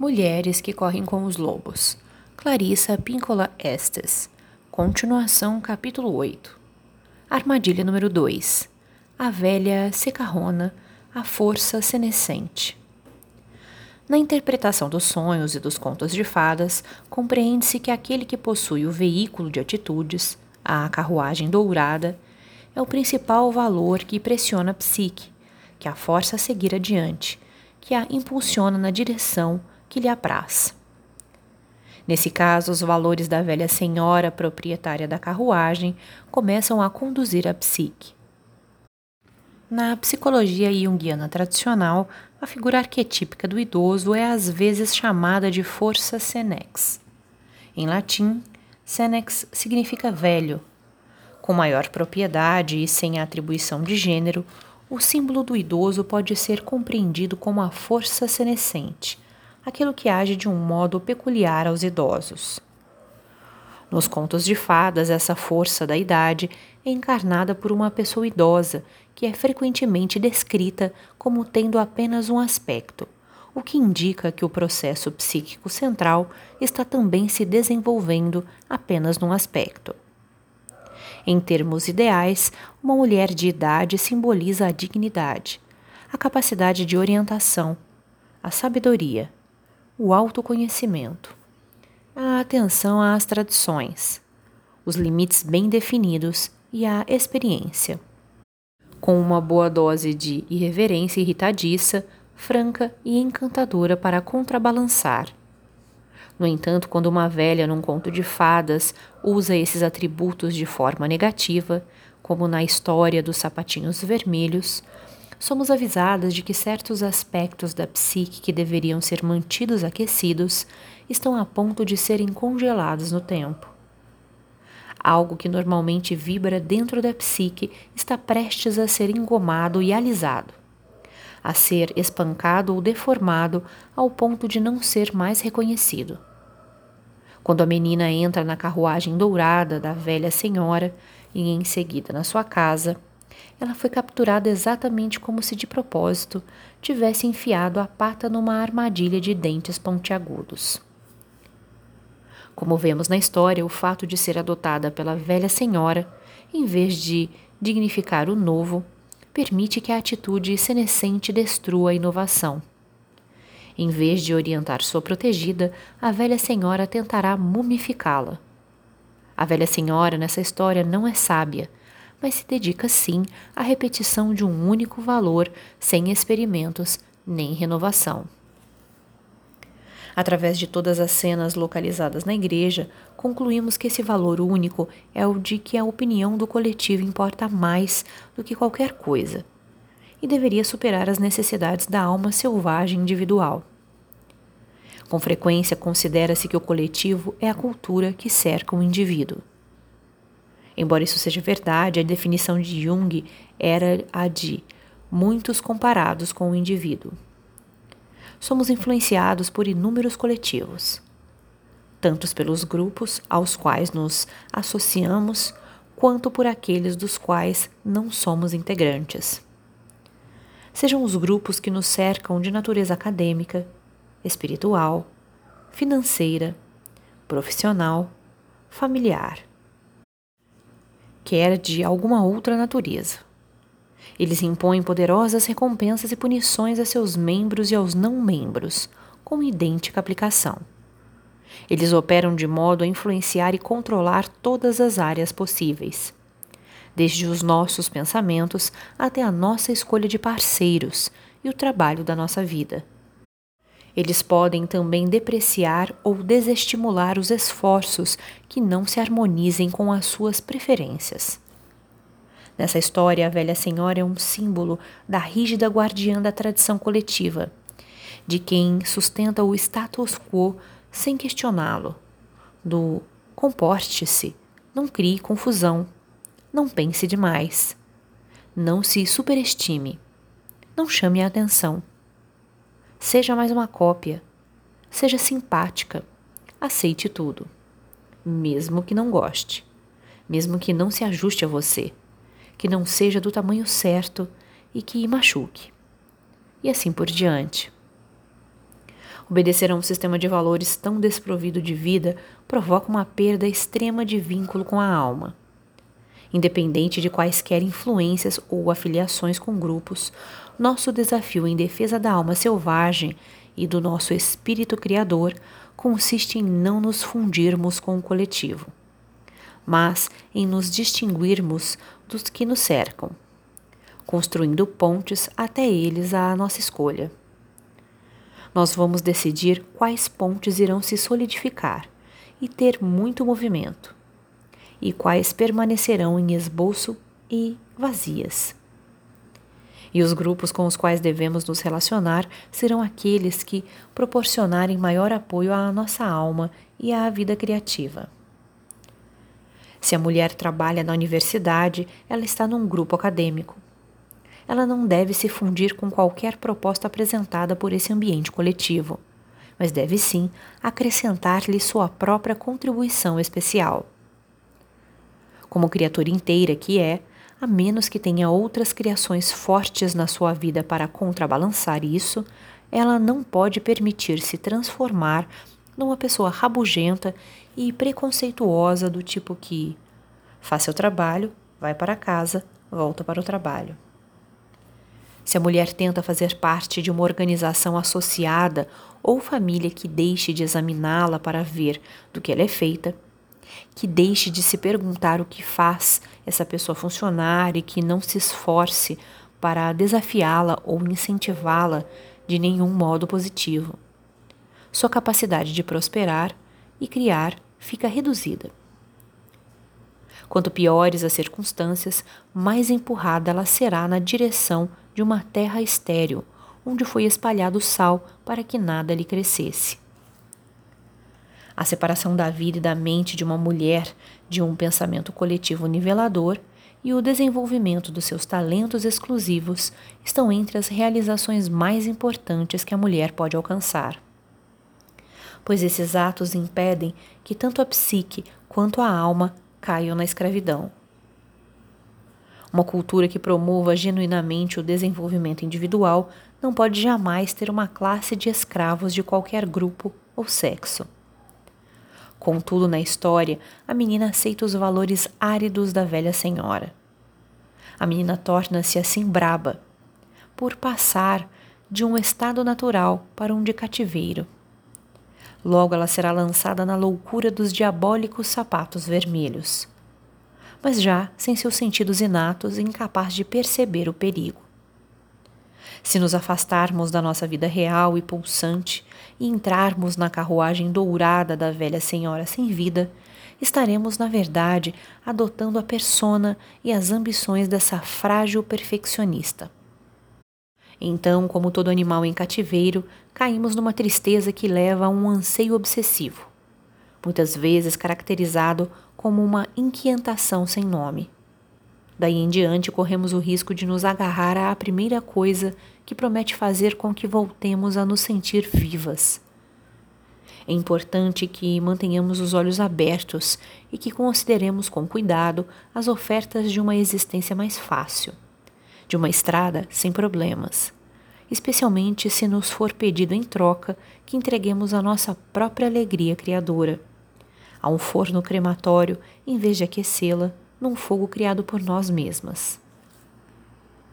Mulheres que correm com os lobos. Clarissa Píncola Estes. Continuação, capítulo 8. Armadilha número 2. A velha secarrona, a força senescente. Na interpretação dos sonhos e dos contos de fadas, compreende-se que aquele que possui o veículo de atitudes, a carruagem dourada, é o principal valor que pressiona a psique, que a força a seguir adiante, que a impulsiona na direção que lhe apraz. Nesse caso, os valores da velha senhora proprietária da carruagem começam a conduzir a psique. Na psicologia junguiana tradicional, a figura arquetípica do idoso é às vezes chamada de força senex. Em latim, senex significa velho. Com maior propriedade e sem atribuição de gênero, o símbolo do idoso pode ser compreendido como a força senescente aquilo que age de um modo peculiar aos idosos. Nos contos de fadas, essa força da idade é encarnada por uma pessoa idosa, que é frequentemente descrita como tendo apenas um aspecto, o que indica que o processo psíquico central está também se desenvolvendo apenas num aspecto. Em termos ideais, uma mulher de idade simboliza a dignidade, a capacidade de orientação, a sabedoria, o autoconhecimento, a atenção às tradições, os limites bem definidos e a experiência. Com uma boa dose de irreverência irritadiça, franca e encantadora para contrabalançar. No entanto, quando uma velha num conto de fadas usa esses atributos de forma negativa, como na história dos sapatinhos vermelhos, somos avisadas de que certos aspectos da psique que deveriam ser mantidos aquecidos estão a ponto de serem congelados no tempo. Algo que normalmente vibra dentro da psique está prestes a ser engomado e alisado, a ser espancado ou deformado ao ponto de não ser mais reconhecido. Quando a menina entra na carruagem dourada da velha senhora e em seguida na sua casa, ela foi capturada exatamente como se de propósito tivesse enfiado a pata numa armadilha de dentes pontiagudos. Como vemos na história, o fato de ser adotada pela velha senhora, em vez de dignificar o novo, permite que a atitude senescente destrua a inovação. Em vez de orientar sua protegida, a velha senhora tentará mumificá-la. A velha senhora nessa história não é sábia, mas se dedica sim à repetição de um único valor, sem experimentos nem renovação. Através de todas as cenas localizadas na igreja, concluímos que esse valor único é o de que a opinião do coletivo importa mais do que qualquer coisa e deveria superar as necessidades da alma selvagem individual. Com frequência, considera-se que o coletivo é a cultura que cerca o indivíduo. Embora isso seja verdade, a definição de Jung era a de muitos comparados com o indivíduo. Somos influenciados por inúmeros coletivos, tanto pelos grupos aos quais nos associamos, quanto por aqueles dos quais não somos integrantes. Sejam os grupos que nos cercam de natureza acadêmica, espiritual, financeira, profissional, familiar quer de alguma outra natureza. Eles impõem poderosas recompensas e punições a seus membros e aos não-membros, com idêntica aplicação. Eles operam de modo a influenciar e controlar todas as áreas possíveis, desde os nossos pensamentos até a nossa escolha de parceiros e o trabalho da nossa vida. Eles podem também depreciar ou desestimular os esforços que não se harmonizem com as suas preferências. Nessa história, a velha senhora é um símbolo da rígida guardiã da tradição coletiva, de quem sustenta o status quo sem questioná-lo, do comporte-se, não crie confusão, não pense demais, não se superestime, não chame a atenção Seja mais uma cópia. Seja simpática. Aceite tudo. Mesmo que não goste. Mesmo que não se ajuste a você. Que não seja do tamanho certo e que machuque. E assim por diante. Obedecer a um sistema de valores tão desprovido de vida provoca uma perda extrema de vínculo com a alma. Independente de quaisquer influências ou afiliações com grupos, nosso desafio em defesa da alma selvagem e do nosso espírito criador consiste em não nos fundirmos com o coletivo, mas em nos distinguirmos dos que nos cercam, construindo pontes até eles à nossa escolha. Nós vamos decidir quais pontes irão se solidificar e ter muito movimento, e quais permanecerão em esboço e vazias. E os grupos com os quais devemos nos relacionar serão aqueles que proporcionarem maior apoio à nossa alma e à vida criativa. Se a mulher trabalha na universidade, ela está num grupo acadêmico. Ela não deve se fundir com qualquer proposta apresentada por esse ambiente coletivo, mas deve sim acrescentar-lhe sua própria contribuição especial. Como criatura inteira que é, a menos que tenha outras criações fortes na sua vida para contrabalançar isso, ela não pode permitir-se transformar numa pessoa rabugenta e preconceituosa do tipo que faz seu trabalho, vai para casa, volta para o trabalho. Se a mulher tenta fazer parte de uma organização associada ou família que deixe de examiná-la para ver do que ela é feita, que deixe de se perguntar o que faz essa pessoa funcionar e que não se esforce para desafiá-la ou incentivá-la de nenhum modo positivo. Sua capacidade de prosperar e criar fica reduzida. Quanto piores as circunstâncias, mais empurrada ela será na direção de uma terra estéril, onde foi espalhado sal para que nada lhe crescesse. A separação da vida e da mente de uma mulher de um pensamento coletivo nivelador e o desenvolvimento dos seus talentos exclusivos estão entre as realizações mais importantes que a mulher pode alcançar. Pois esses atos impedem que tanto a psique quanto a alma caiam na escravidão. Uma cultura que promova genuinamente o desenvolvimento individual não pode jamais ter uma classe de escravos de qualquer grupo ou sexo. Contudo, na história, a menina aceita os valores áridos da velha senhora. A menina torna-se assim braba, por passar de um estado natural para um de cativeiro. Logo ela será lançada na loucura dos diabólicos sapatos vermelhos, mas já sem seus sentidos inatos e incapaz de perceber o perigo. Se nos afastarmos da nossa vida real e pulsante e entrarmos na carruagem dourada da velha senhora sem vida, estaremos, na verdade, adotando a persona e as ambições dessa frágil perfeccionista. Então, como todo animal em cativeiro, caímos numa tristeza que leva a um anseio obsessivo, muitas vezes caracterizado como uma inquietação sem nome. Daí em diante, corremos o risco de nos agarrar à primeira coisa que promete fazer com que voltemos a nos sentir vivas. É importante que mantenhamos os olhos abertos e que consideremos com cuidado as ofertas de uma existência mais fácil, de uma estrada sem problemas, especialmente se nos for pedido em troca que entreguemos a nossa própria alegria criadora a um forno crematório em vez de aquecê-la num fogo criado por nós mesmas.